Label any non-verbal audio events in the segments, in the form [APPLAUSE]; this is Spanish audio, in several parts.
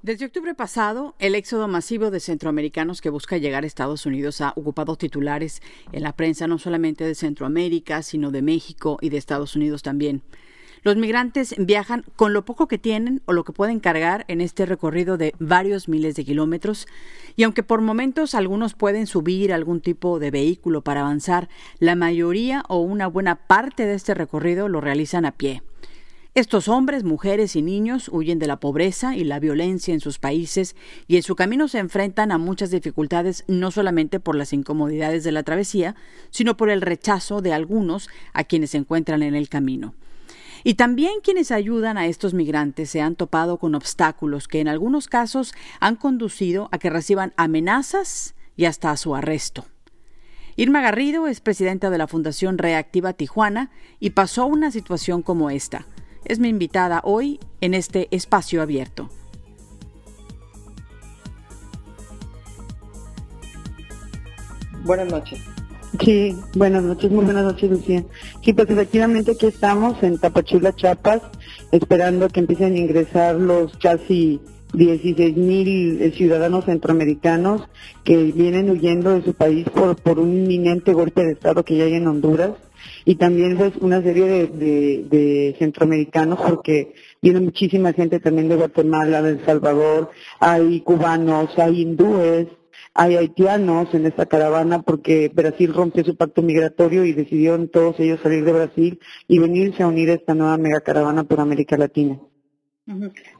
Desde octubre pasado, el éxodo masivo de centroamericanos que busca llegar a Estados Unidos ha ocupado titulares en la prensa no solamente de Centroamérica, sino de México y de Estados Unidos también. Los migrantes viajan con lo poco que tienen o lo que pueden cargar en este recorrido de varios miles de kilómetros y aunque por momentos algunos pueden subir algún tipo de vehículo para avanzar, la mayoría o una buena parte de este recorrido lo realizan a pie. Estos hombres, mujeres y niños huyen de la pobreza y la violencia en sus países y en su camino se enfrentan a muchas dificultades no solamente por las incomodidades de la travesía, sino por el rechazo de algunos a quienes se encuentran en el camino. Y también quienes ayudan a estos migrantes se han topado con obstáculos que en algunos casos han conducido a que reciban amenazas y hasta a su arresto. Irma Garrido es presidenta de la Fundación Reactiva Tijuana y pasó una situación como esta es mi invitada hoy en este espacio abierto. Buenas noches. Sí, buenas noches, muy buenas noches, Lucía. Sí, pues efectivamente aquí estamos en Tapachula, Chiapas, esperando que empiecen a ingresar los casi 16 mil eh, ciudadanos centroamericanos que vienen huyendo de su país por, por un inminente golpe de Estado que ya hay en Honduras y también pues una serie de, centroamericanos porque viene muchísima gente también de Guatemala, de El Salvador, hay cubanos, hay hindúes, hay haitianos en esta caravana porque Brasil rompió su pacto migratorio y decidieron todos ellos salir de Brasil y venirse a unir a esta nueva megacaravana por América Latina.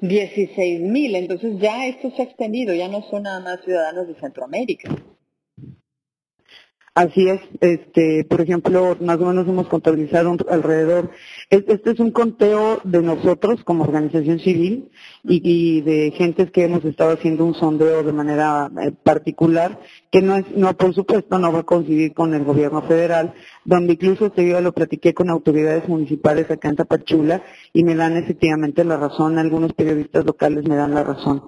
16 mil, entonces ya esto se ha extendido, ya no son nada más ciudadanos de Centroamérica. Así es, este, por ejemplo, más o menos hemos contabilizado alrededor, este es un conteo de nosotros como organización civil y, de gentes que hemos estado haciendo un sondeo de manera eh, particular, que no es, no, por supuesto, no va a coincidir con el gobierno federal, donde incluso este yo lo platiqué con autoridades municipales acá en Tapachula y me dan efectivamente la razón, algunos periodistas locales me dan la razón.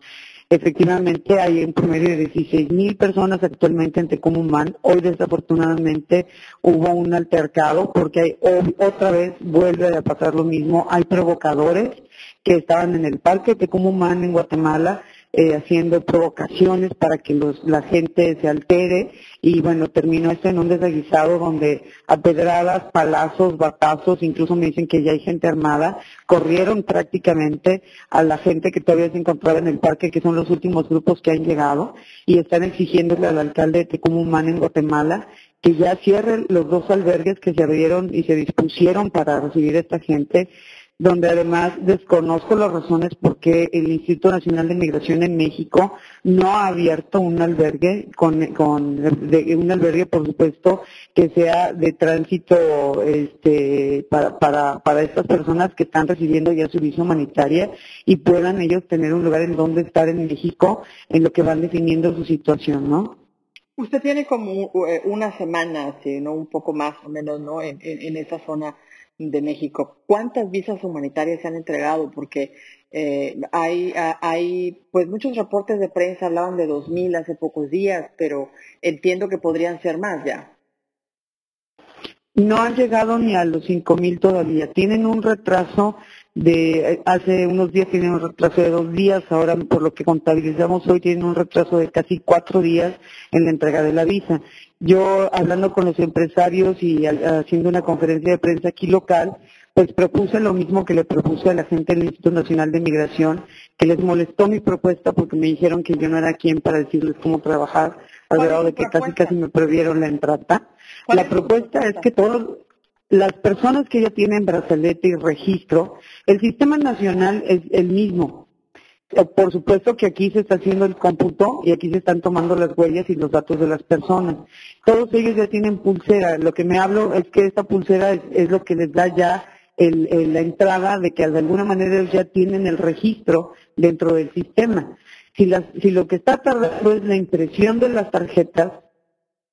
Efectivamente, hay un promedio de 16 mil personas actualmente en Tecumumán. Hoy, desafortunadamente, hubo un altercado porque otra vez vuelve a pasar lo mismo. Hay provocadores que estaban en el parque Tecumumán en Guatemala eh, haciendo provocaciones para que los, la gente se altere. Y bueno, terminó esto en un desaguisado donde a pedradas, palazos, batazos, incluso me dicen que ya hay gente armada, corrieron prácticamente a la gente que todavía se encontraba en el parque, que son los últimos grupos que han llegado y están exigiéndole al alcalde de Tecumumán en Guatemala que ya cierren los dos albergues que se abrieron y se dispusieron para recibir a esta gente donde además desconozco las razones por qué el Instituto Nacional de Migración en México no ha abierto un albergue con, un albergue por supuesto que sea de tránsito este para, estas personas que están recibiendo ya su visa humanitaria y puedan ellos tener un lugar en donde estar en México en lo que van definiendo su situación, ¿no? Usted tiene como eh, una semana, ¿no? Un poco más o menos, ¿no? En esa zona de México. ¿Cuántas visas humanitarias se han entregado? Porque eh, hay, hay, pues muchos reportes de prensa hablaban de 2.000 hace pocos días, pero entiendo que podrían ser más ya. No han llegado ni a los 5.000 todavía. Tienen un retraso de hace unos días tienen un retraso de dos días, ahora por lo que contabilizamos hoy tienen un retraso de casi cuatro días en la entrega de la visa. Yo hablando con los empresarios y haciendo una conferencia de prensa aquí local, pues propuse lo mismo que le propuse a la gente del Instituto Nacional de Migración, que les molestó mi propuesta porque me dijeron que yo no era quien para decirles cómo trabajar, al grado de que casi casi me prohibieron la entrada. La propuesta es que todas las personas que ya tienen brazalete y registro, el sistema nacional es el mismo. Eh, por supuesto que aquí se está haciendo el cómputo y aquí se están tomando las huellas y los datos de las personas. Todos ellos ya tienen pulsera. Lo que me hablo es que esta pulsera es, lo que les da ya la entrada de que de alguna manera ellos ya tienen el registro dentro del sistema. Si, si lo que está tardando es la impresión de las tarjetas,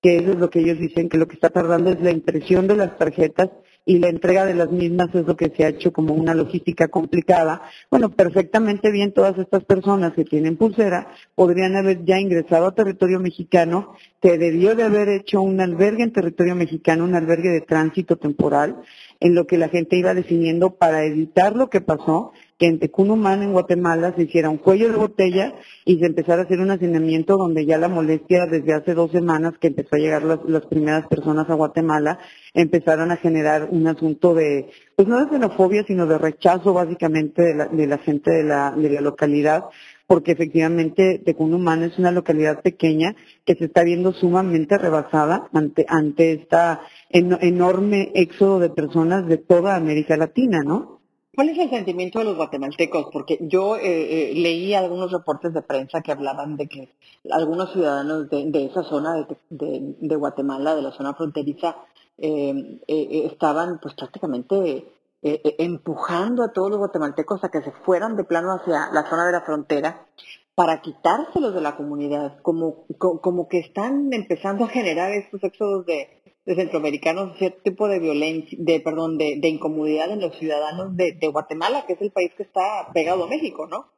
que eso es lo que ellos dicen, que lo que está tardando es la impresión de las tarjetas, y la entrega de las mismas es lo que se ha hecho como una logística complicada. Bueno, perfectamente bien todas estas personas que tienen pulsera podrían haber ya ingresado a territorio mexicano, se debió de haber hecho un albergue en territorio mexicano, un albergue de tránsito temporal, en lo que la gente iba definiendo para evitar lo que pasó, que en Tecunumán, en Guatemala, se hiciera un cuello de botella y se empezara a hacer un hacinamiento donde ya la molestia desde hace dos semanas que empezó a llegar las, las primeras personas a Guatemala, empezaron a generar un asunto de, pues no de xenofobia, sino de rechazo básicamente de la, de la gente de la, de la localidad, porque efectivamente Tecunumán es una localidad pequeña que se está viendo sumamente rebasada ante, ante esta enorme éxodo de personas de toda América Latina, ¿no? ¿Cuál es el sentimiento de los guatemaltecos? Porque yo eh, eh, leí algunos reportes de prensa que hablaban de que algunos ciudadanos de, esa zona de, Guatemala, de la zona fronteriza, eh, estaban pues prácticamente empujando a todos los guatemaltecos a que se fueran de plano hacia la zona de la frontera para quitárselos de la comunidad, como, como que están empezando a generar estos éxodos de, de centroamericanos cierto tipo de violencia, de perdón, de, incomodidad en los ciudadanos de, Guatemala, que es el país que está pegado a México, ¿no?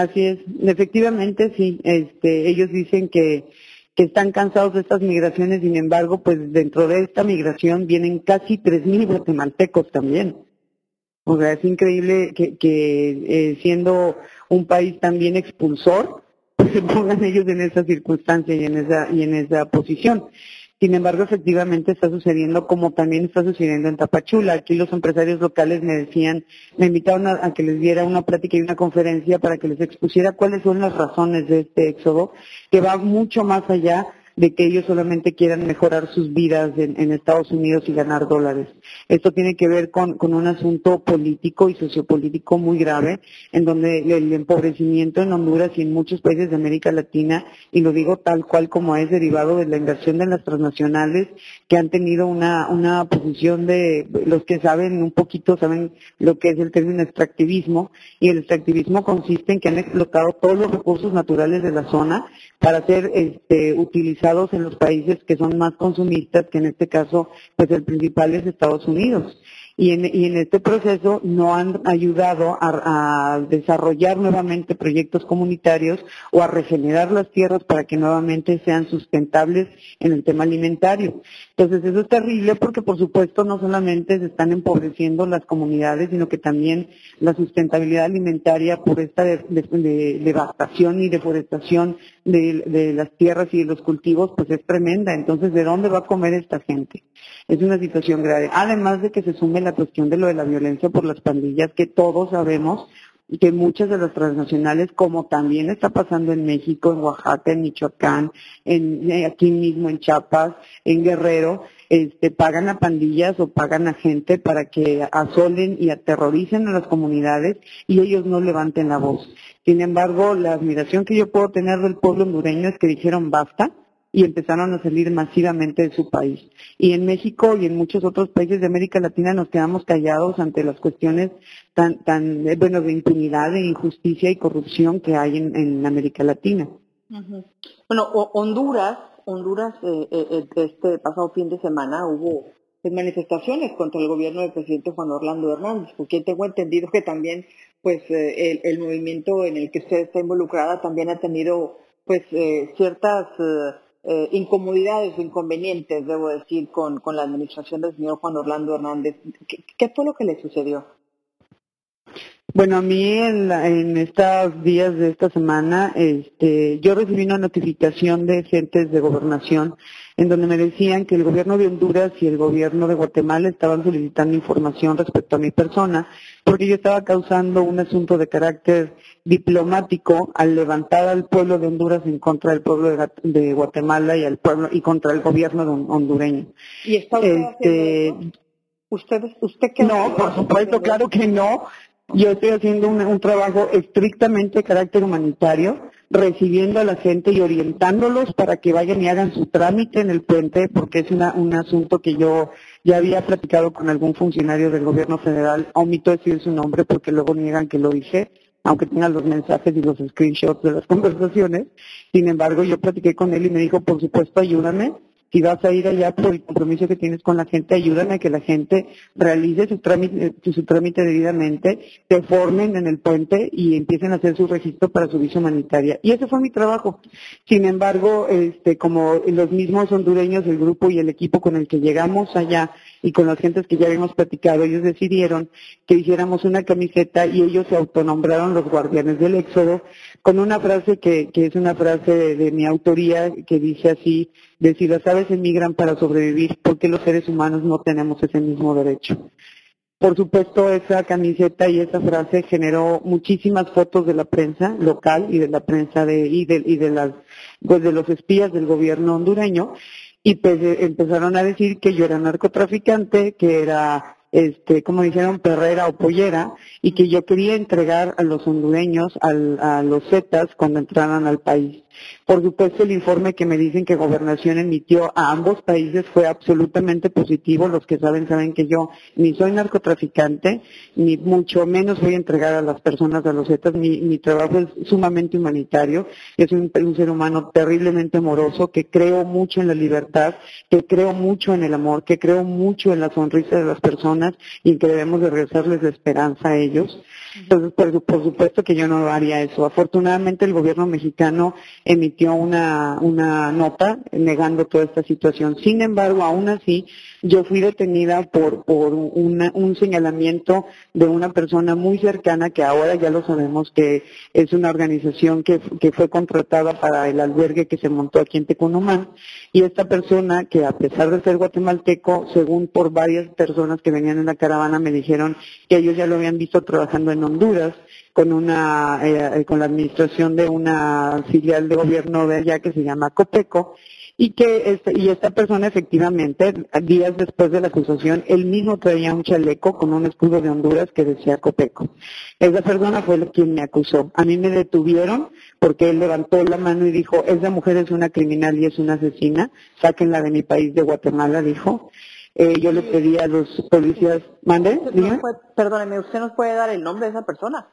Así es, efectivamente sí, este, ellos dicen que, que están cansados de estas migraciones, sin embargo, pues dentro de esta migración vienen casi 3.000 guatemaltecos también. O sea, es increíble que, eh, siendo un país también expulsor, se [LAUGHS] pongan ellos en esa circunstancia y en esa, y en esa posición. Sin embargo, efectivamente está sucediendo como también está sucediendo en Tapachula. Aquí los empresarios locales me decían, me invitaron a, que les diera una plática y una conferencia para que les expusiera cuáles son las razones de este éxodo, que va mucho más allá de que ellos solamente quieran mejorar sus vidas en, Estados Unidos y ganar dólares. Esto tiene que ver con, un asunto político y sociopolítico muy grave, en donde el empobrecimiento en Honduras y en muchos países de América Latina, y lo digo tal cual como es derivado de la inversión de las transnacionales, que han tenido una, una posición de, los que saben un poquito, saben lo que es el término extractivismo, y el extractivismo consiste en que han explotado todos los recursos naturales de la zona para ser este, utilizados en los países que son más consumistas, que en este caso, pues el principal es Estados Unidos y en, este proceso no han ayudado a, desarrollar nuevamente proyectos comunitarios o a regenerar las tierras para que nuevamente sean sustentables en el tema alimentario. Entonces eso es terrible porque por supuesto no solamente se están empobreciendo las comunidades, sino que también la sustentabilidad alimentaria por esta devastación y deforestación de, las tierras y de los cultivos pues es tremenda. Entonces, ¿de dónde va a comer esta gente? Es una situación grave. Además de que se sume la cuestión de lo de la violencia por las pandillas, que todos sabemos que muchas de las transnacionales, como también está pasando en México, en Oaxaca, en Michoacán, en, eh, aquí mismo en Chiapas, en Guerrero, este, pagan a pandillas o pagan a gente para que asolen y aterroricen a las comunidades y ellos no levanten la voz. Sin embargo, la admiración que yo puedo tener del pueblo hondureño es que dijeron basta, y empezaron a salir masivamente de su país. Y en México y en muchos otros países de América Latina nos quedamos callados ante las cuestiones tan, tan eh, bueno, de impunidad, de injusticia y corrupción que hay en, América Latina. Bueno, Honduras, Honduras, eh, eh, este pasado fin de semana hubo pues, manifestaciones contra el gobierno del presidente Juan Orlando Hernández, porque tengo entendido que también, pues, el, movimiento en el que usted está involucrada también ha tenido, pues, ciertas eh, incomodidades o inconvenientes, debo decir, con, con la administración del señor Juan Orlando Hernández. ¿Qué, fue lo que le sucedió? Bueno, a mí en, en estos días de esta semana, este, yo recibí una notificación de agentes de gobernación en donde me decían que el gobierno de Honduras y el gobierno de Guatemala estaban solicitando información respecto a mi persona, porque yo estaba causando un asunto de carácter diplomático al levantar al pueblo de Honduras en contra del pueblo de, Guatemala y al pueblo y contra el gobierno hondureño. ¿Y está usted este, ¿Usted, usted No, por supuesto, claro que no. Yo estoy haciendo un, trabajo estrictamente de carácter humanitario, recibiendo a la gente y orientándolos para que vayan y hagan su trámite en el puente, porque es un asunto que yo ya había platicado con algún funcionario del gobierno federal. Omito decir su nombre porque luego niegan que lo dije aunque tenga los mensajes y los screenshots de las [LAUGHS] conversaciones. Sin embargo, yo platiqué con él y me dijo, por supuesto, ayúdame. Si vas a ir allá por el compromiso que tienes con la gente, ayúdame a que la gente realice su trámite, trámite debidamente, se formen en el puente y empiecen a hacer su registro para su visa humanitaria. Y ese fue mi trabajo. Sin embargo, este, como los mismos hondureños, el grupo y el equipo con el que llegamos allá y con las gentes que ya habíamos platicado, ellos decidieron que hiciéramos una camiseta y ellos se autonombraron los guardianes del éxodo con una frase que, es una frase de mi autoría que dice así, de si las aves emigran para sobrevivir, ¿por qué los seres humanos no tenemos ese mismo derecho? Por supuesto, esa camiseta y esa frase generó muchísimas fotos de la prensa local y de la prensa de, y de, y de las, pues de los espías del gobierno hondureño, y pues empezaron a decir que yo era narcotraficante, que era este, como dijeron, perrera o pollera, y que yo quería entregar a los hondureños, a los zetas, cuando entraran al país. Por supuesto, el informe que me dicen que Gobernación emitió a ambos países fue absolutamente positivo. Los que saben, saben que yo ni soy narcotraficante, ni mucho menos voy a entregar a las personas a los Zetas. Mi, trabajo es sumamente humanitario. Es un, un ser humano terriblemente amoroso, que creo mucho en la libertad, que creo mucho en el amor, que creo mucho en la sonrisa de las personas y que debemos de regresarles la esperanza a ellos. Entonces, por, supuesto que yo no haría eso. Afortunadamente, el gobierno mexicano emitió una, una nota negando toda esta situación. Sin embargo, aún así, yo fui detenida por, un señalamiento de una persona muy cercana que ahora ya lo sabemos que es una organización que, que fue contratada para el albergue que se montó aquí en Tecunumán. Y esta persona, que a pesar de ser guatemalteco, según por varias personas que venían en la caravana, me dijeron que ellos ya lo habían visto trabajando en Honduras con una eh, con la administración de una filial de gobierno de allá que se llama Copeco y que este, y esta persona efectivamente días después de la acusación él mismo traía un chaleco con un escudo de Honduras que decía Copeco. Esa persona fue quien me acusó. A mí me detuvieron porque él levantó la mano y dijo, esa mujer es una criminal y es una asesina, sáquenla de mi país de Guatemala, dijo. Eh, yo le pedí a los policías, mande, perdóneme, ¿usted nos puede dar el nombre de esa persona?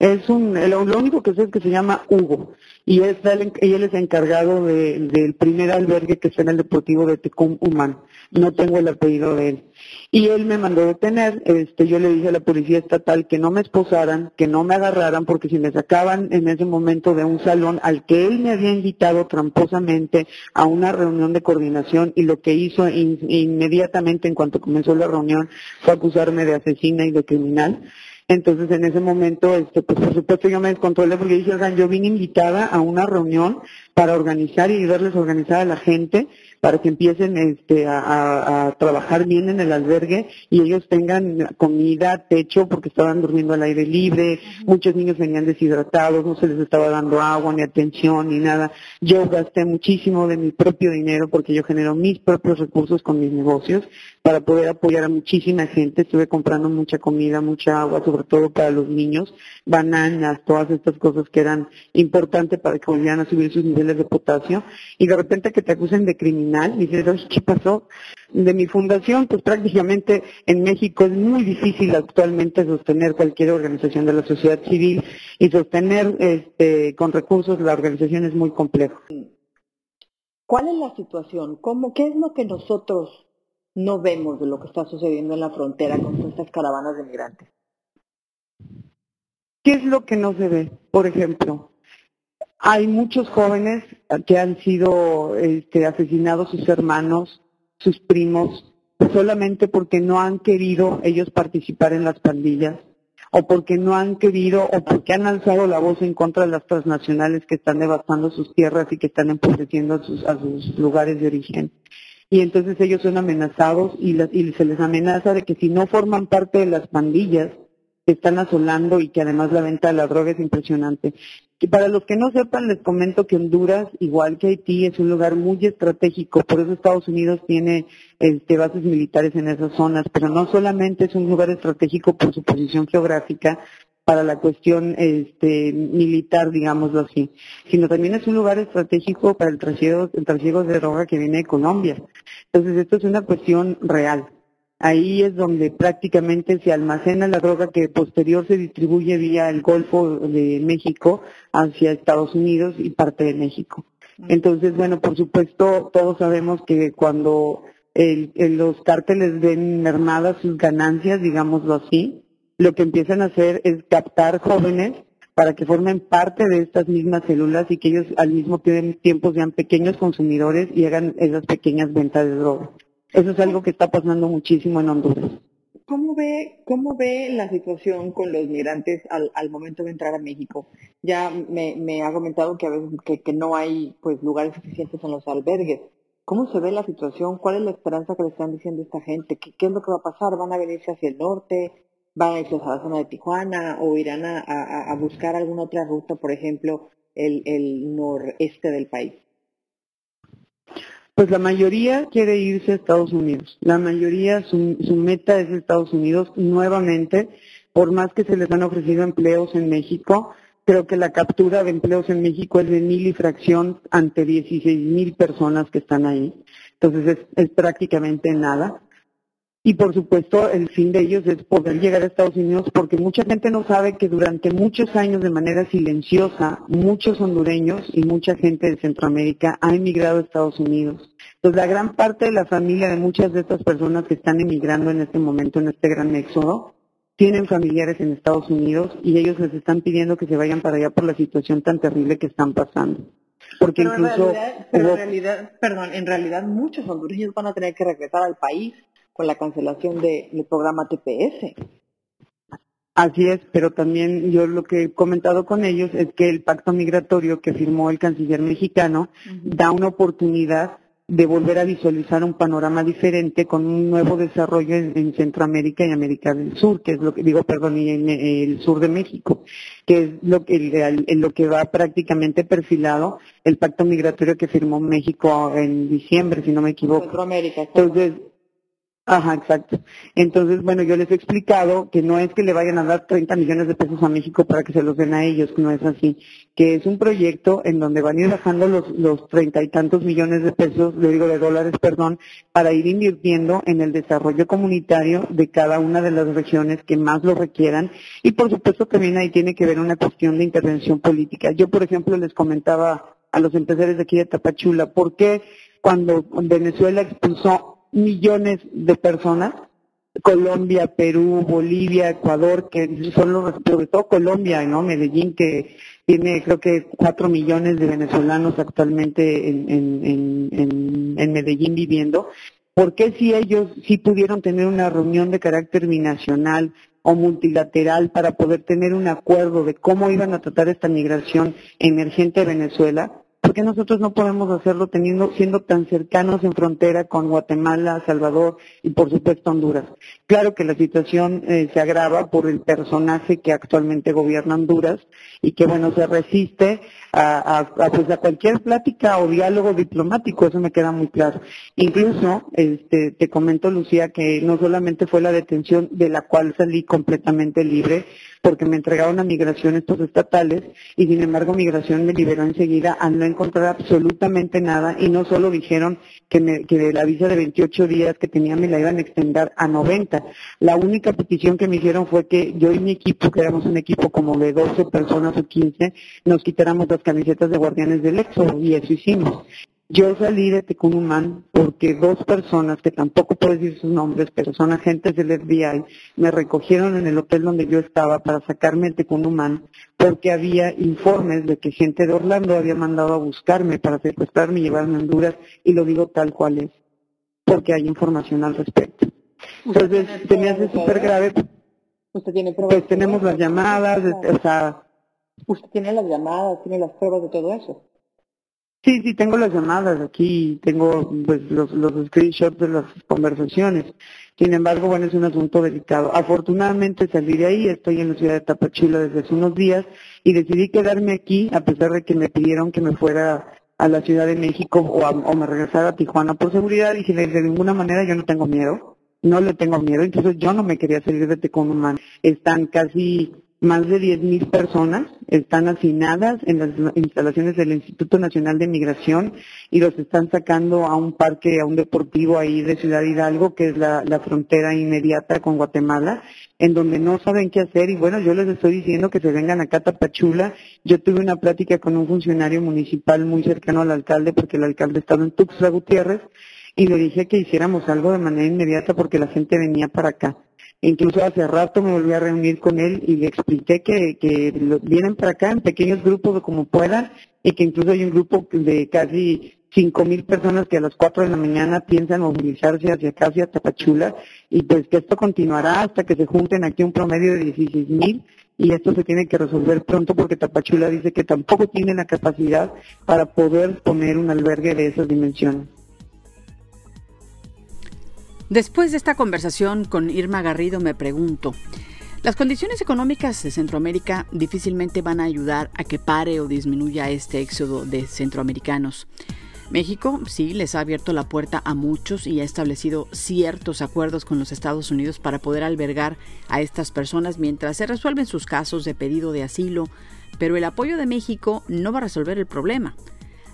Es un, lo, único que sé es que se llama Hugo y, es él es encargado del primer albergue que está en el Deportivo de Tecum Humán. No tengo el apellido de él. Y él me mandó detener, este, yo le dije a la policía estatal que no me esposaran, que no me agarraran, porque si me sacaban en ese momento de un salón al que él me había invitado tramposamente a una reunión de coordinación y lo que hizo inmediatamente en cuanto comenzó la reunión fue acusarme de asesina y de criminal. Entonces en ese momento, este, pues por supuesto yo me descontrolé porque dije, oigan, yo vine invitada a una reunión para organizar y verles organizar a la gente para que empiecen este, a, trabajar bien en el albergue y ellos tengan comida, techo, porque estaban durmiendo al aire libre, muchos niños venían deshidratados, no se les estaba dando agua, ni atención, ni nada. Yo gasté muchísimo de mi propio dinero porque yo genero mis propios recursos con mis negocios para poder apoyar a muchísima gente. Estuve comprando mucha comida, mucha agua, sobre todo para los niños, bananas, todas estas cosas que eran importantes para que volvieran a subir sus niveles de potasio. Y de repente que te acusen de criminal, dices, ¿qué pasó? De mi fundación, pues prácticamente en México es muy difícil actualmente sostener cualquier organización de la sociedad civil y sostener este, con recursos la organización es muy complejo. ¿Cuál es la situación? ¿Cómo, ¿Qué es lo que nosotros no vemos de lo que está sucediendo en la frontera con estas caravanas de migrantes. ¿Qué es lo que no se ve? Por ejemplo, hay muchos jóvenes que han sido este, asesinados sus hermanos, sus primos, solamente porque no han querido ellos participar en las pandillas o porque no han querido o porque han alzado la voz en contra de las transnacionales que están devastando sus tierras y que están empobreciendo a sus lugares de origen. Y entonces ellos son amenazados y, se les amenaza de que si no forman parte de las pandillas que están asolando y que además la venta de la droga es impresionante. Y para los que no sepan, les comento que Honduras, igual que Haití, es un lugar muy estratégico, por eso Estados Unidos tiene este, bases militares en esas zonas, pero no solamente es un lugar estratégico por su posición geográfica, para la cuestión este, militar, digámoslo así, sino también es un lugar estratégico para el trasiego, el trasiego de droga que viene de Colombia. Entonces, esto es una cuestión real. Ahí es donde prácticamente se almacena la droga que posterior se distribuye vía el Golfo de México hacia Estados Unidos y parte de México. Entonces, bueno, por supuesto, todos sabemos que cuando los cárteles ven mermadas sus ganancias, digámoslo así, lo que empiezan a hacer es captar jóvenes para que formen parte de estas mismas células y que ellos al mismo tiempo sean pequeños consumidores y hagan esas pequeñas ventas de drogas. Eso es algo que está pasando muchísimo en Honduras. ¿Cómo ve, cómo ve la situación con los migrantes al, momento de entrar a México? Ya me, ha comentado que a veces que, no hay pues lugares suficientes en los albergues. ¿Cómo se ve la situación? ¿Cuál es la esperanza que le están diciendo esta gente? ¿Qué, es lo que va a pasar? ¿Van a venirse hacia el norte? van a irse a la zona de Tijuana o irán a, a, buscar alguna otra ruta, por ejemplo, el, el noreste del país? Pues la mayoría quiere irse a Estados Unidos. La mayoría, su, su meta es Estados Unidos nuevamente. Por más que se les han ofrecido empleos en México, creo que la captura de empleos en México es de mil y fracción ante 16 mil personas que están ahí. Entonces es, es prácticamente nada. Y por supuesto, el fin de ellos es poder llegar a Estados Unidos porque mucha gente no sabe que durante muchos años de manera silenciosa, muchos hondureños y mucha gente de Centroamérica ha emigrado a Estados Unidos. Entonces, la gran parte de la familia de muchas de estas personas que están emigrando en este momento, en este gran éxodo, tienen familiares en Estados Unidos y ellos les están pidiendo que se vayan para allá por la situación tan terrible que están pasando. Porque incluso... pero en realidad, perdón, en realidad muchos hondureños van a tener que regresar al país con la cancelación del programa TPS. Así es, pero también yo lo que he comentado con ellos es que el pacto migratorio que firmó el canciller mexicano da una oportunidad de volver a visualizar un panorama diferente con un nuevo desarrollo en, Centroamérica y América del Sur, que es lo que digo, perdón, y en, el sur de México, que es lo que en lo que va prácticamente perfilado el pacto migratorio que firmó México en diciembre, si no me equivoco. Centroamérica. Entonces, Ajá, exacto. Entonces, bueno, yo les he explicado que no es que le vayan a dar 30 millones de pesos a México para que se los den a ellos, no es así. Que es un proyecto en donde van a ir bajando los, los treinta y tantos millones de pesos, le digo de dólares, perdón, para ir invirtiendo en el desarrollo comunitario de cada una de las regiones que más lo requieran. Y por supuesto también ahí tiene que ver una cuestión de intervención política. Yo, por ejemplo, les comentaba a los empresarios de aquí de Tapachula, ¿por qué cuando Venezuela expulsó millones de personas, Colombia, Perú, Bolivia, Ecuador, que son los, sobre todo Colombia, ¿no? Medellín, que tiene creo que cuatro millones de venezolanos actualmente en, en, en, Medellín viviendo. ¿Por qué si ellos sí pudieron tener una reunión de carácter binacional o multilateral para poder tener un acuerdo de cómo iban a tratar esta migración emergente de Venezuela? ¿Por qué nosotros no podemos hacerlo teniendo, siendo tan cercanos en frontera con Guatemala, Salvador y por supuesto Honduras? Claro que la situación eh, se agrava por el personaje que actualmente gobierna Honduras y que bueno se resiste a, a, pues a cualquier plática o diálogo diplomático, eso me queda muy claro. Incluso, este, te comento Lucía que no solamente fue la detención de la cual salí completamente libre, porque me entregaron a migración estos estatales y sin embargo migración me liberó enseguida al no encontrar absolutamente nada y no solo dijeron que, me, que la visa de 28 días que tenía me la iban a extender a 90. La única petición que me hicieron fue que yo y mi equipo, que éramos un equipo como de 12 personas o 15, nos quitáramos las camisetas de guardianes del éxodo y eso hicimos. Yo salí de Tecunumán porque dos personas, que tampoco puedo decir sus nombres, pero son agentes del FBI, me recogieron en el hotel donde yo estaba para sacarme de Tecunumán porque había informes de que gente de Orlando había mandado a buscarme para secuestrarme y llevarme a Honduras y lo digo tal cual es, porque hay información al respecto. Entonces, se me hace súper grave. ¿Usted tiene? Pues tenemos las llamadas, o sea... ¿Usted tiene las llamadas, tiene las pruebas de todo eso? Sí, sí, tengo las llamadas aquí, tengo pues, los, los screenshots de las conversaciones. Sin embargo, bueno, es un asunto delicado. Afortunadamente salí de ahí, estoy en la ciudad de Tapachula desde hace unos días y decidí quedarme aquí a pesar de que me pidieron que me fuera a la Ciudad de México o, o me regresara a Tijuana por seguridad. Y Dije, de ninguna manera yo no tengo miedo, no le tengo miedo, entonces yo no me quería salir de Tecomumán. Están casi más de 10.000 personas están hacinadas en las instalaciones del Instituto Nacional de Migración y los están sacando a un parque, a un deportivo ahí de Ciudad Hidalgo, que es la, frontera inmediata con Guatemala, en donde no saben qué hacer y bueno, yo les estoy diciendo que se vengan acá a Tapachula. Yo tuve una plática con un funcionario municipal muy cercano al alcalde, porque el alcalde estaba en Tuxtla Gutiérrez, y le dije que hiciéramos algo de manera inmediata porque la gente venía para acá. Incluso hace rato me volví a reunir con él y le expliqué que, que vienen para acá en pequeños grupos como puedan y que incluso hay un grupo de casi cinco mil personas que a las cuatro de la mañana piensan movilizarse hacia acá, hacia Tapachula, y pues que esto continuará hasta que se junten aquí un promedio de 16 mil, y esto se tiene que resolver pronto porque Tapachula dice que tampoco tiene la capacidad para poder poner un albergue de esas dimensiones. Después de esta conversación con Irma Garrido me pregunto, las condiciones económicas de Centroamérica difícilmente van a ayudar a que pare o disminuya este éxodo de centroamericanos. México sí les ha abierto la puerta a muchos y ha establecido ciertos acuerdos con los Estados Unidos para poder albergar a estas personas mientras se resuelven sus casos de pedido de asilo, pero el apoyo de México no va a resolver el problema.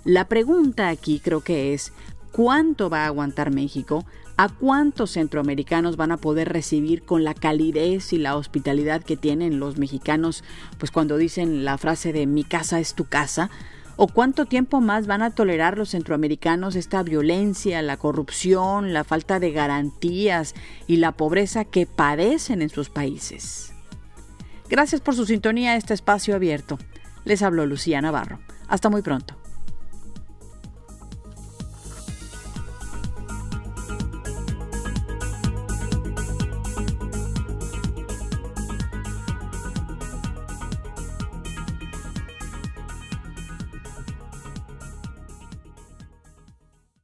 La pregunta aquí creo que es, ¿cuánto va a aguantar México ¿A cuántos centroamericanos van a poder recibir con la calidez y la hospitalidad que tienen los mexicanos, pues cuando dicen la frase de mi casa es tu casa? ¿O cuánto tiempo más van a tolerar los centroamericanos esta violencia, la corrupción, la falta de garantías y la pobreza que padecen en sus países? Gracias por su sintonía a este espacio abierto. Les habló Lucía Navarro. Hasta muy pronto.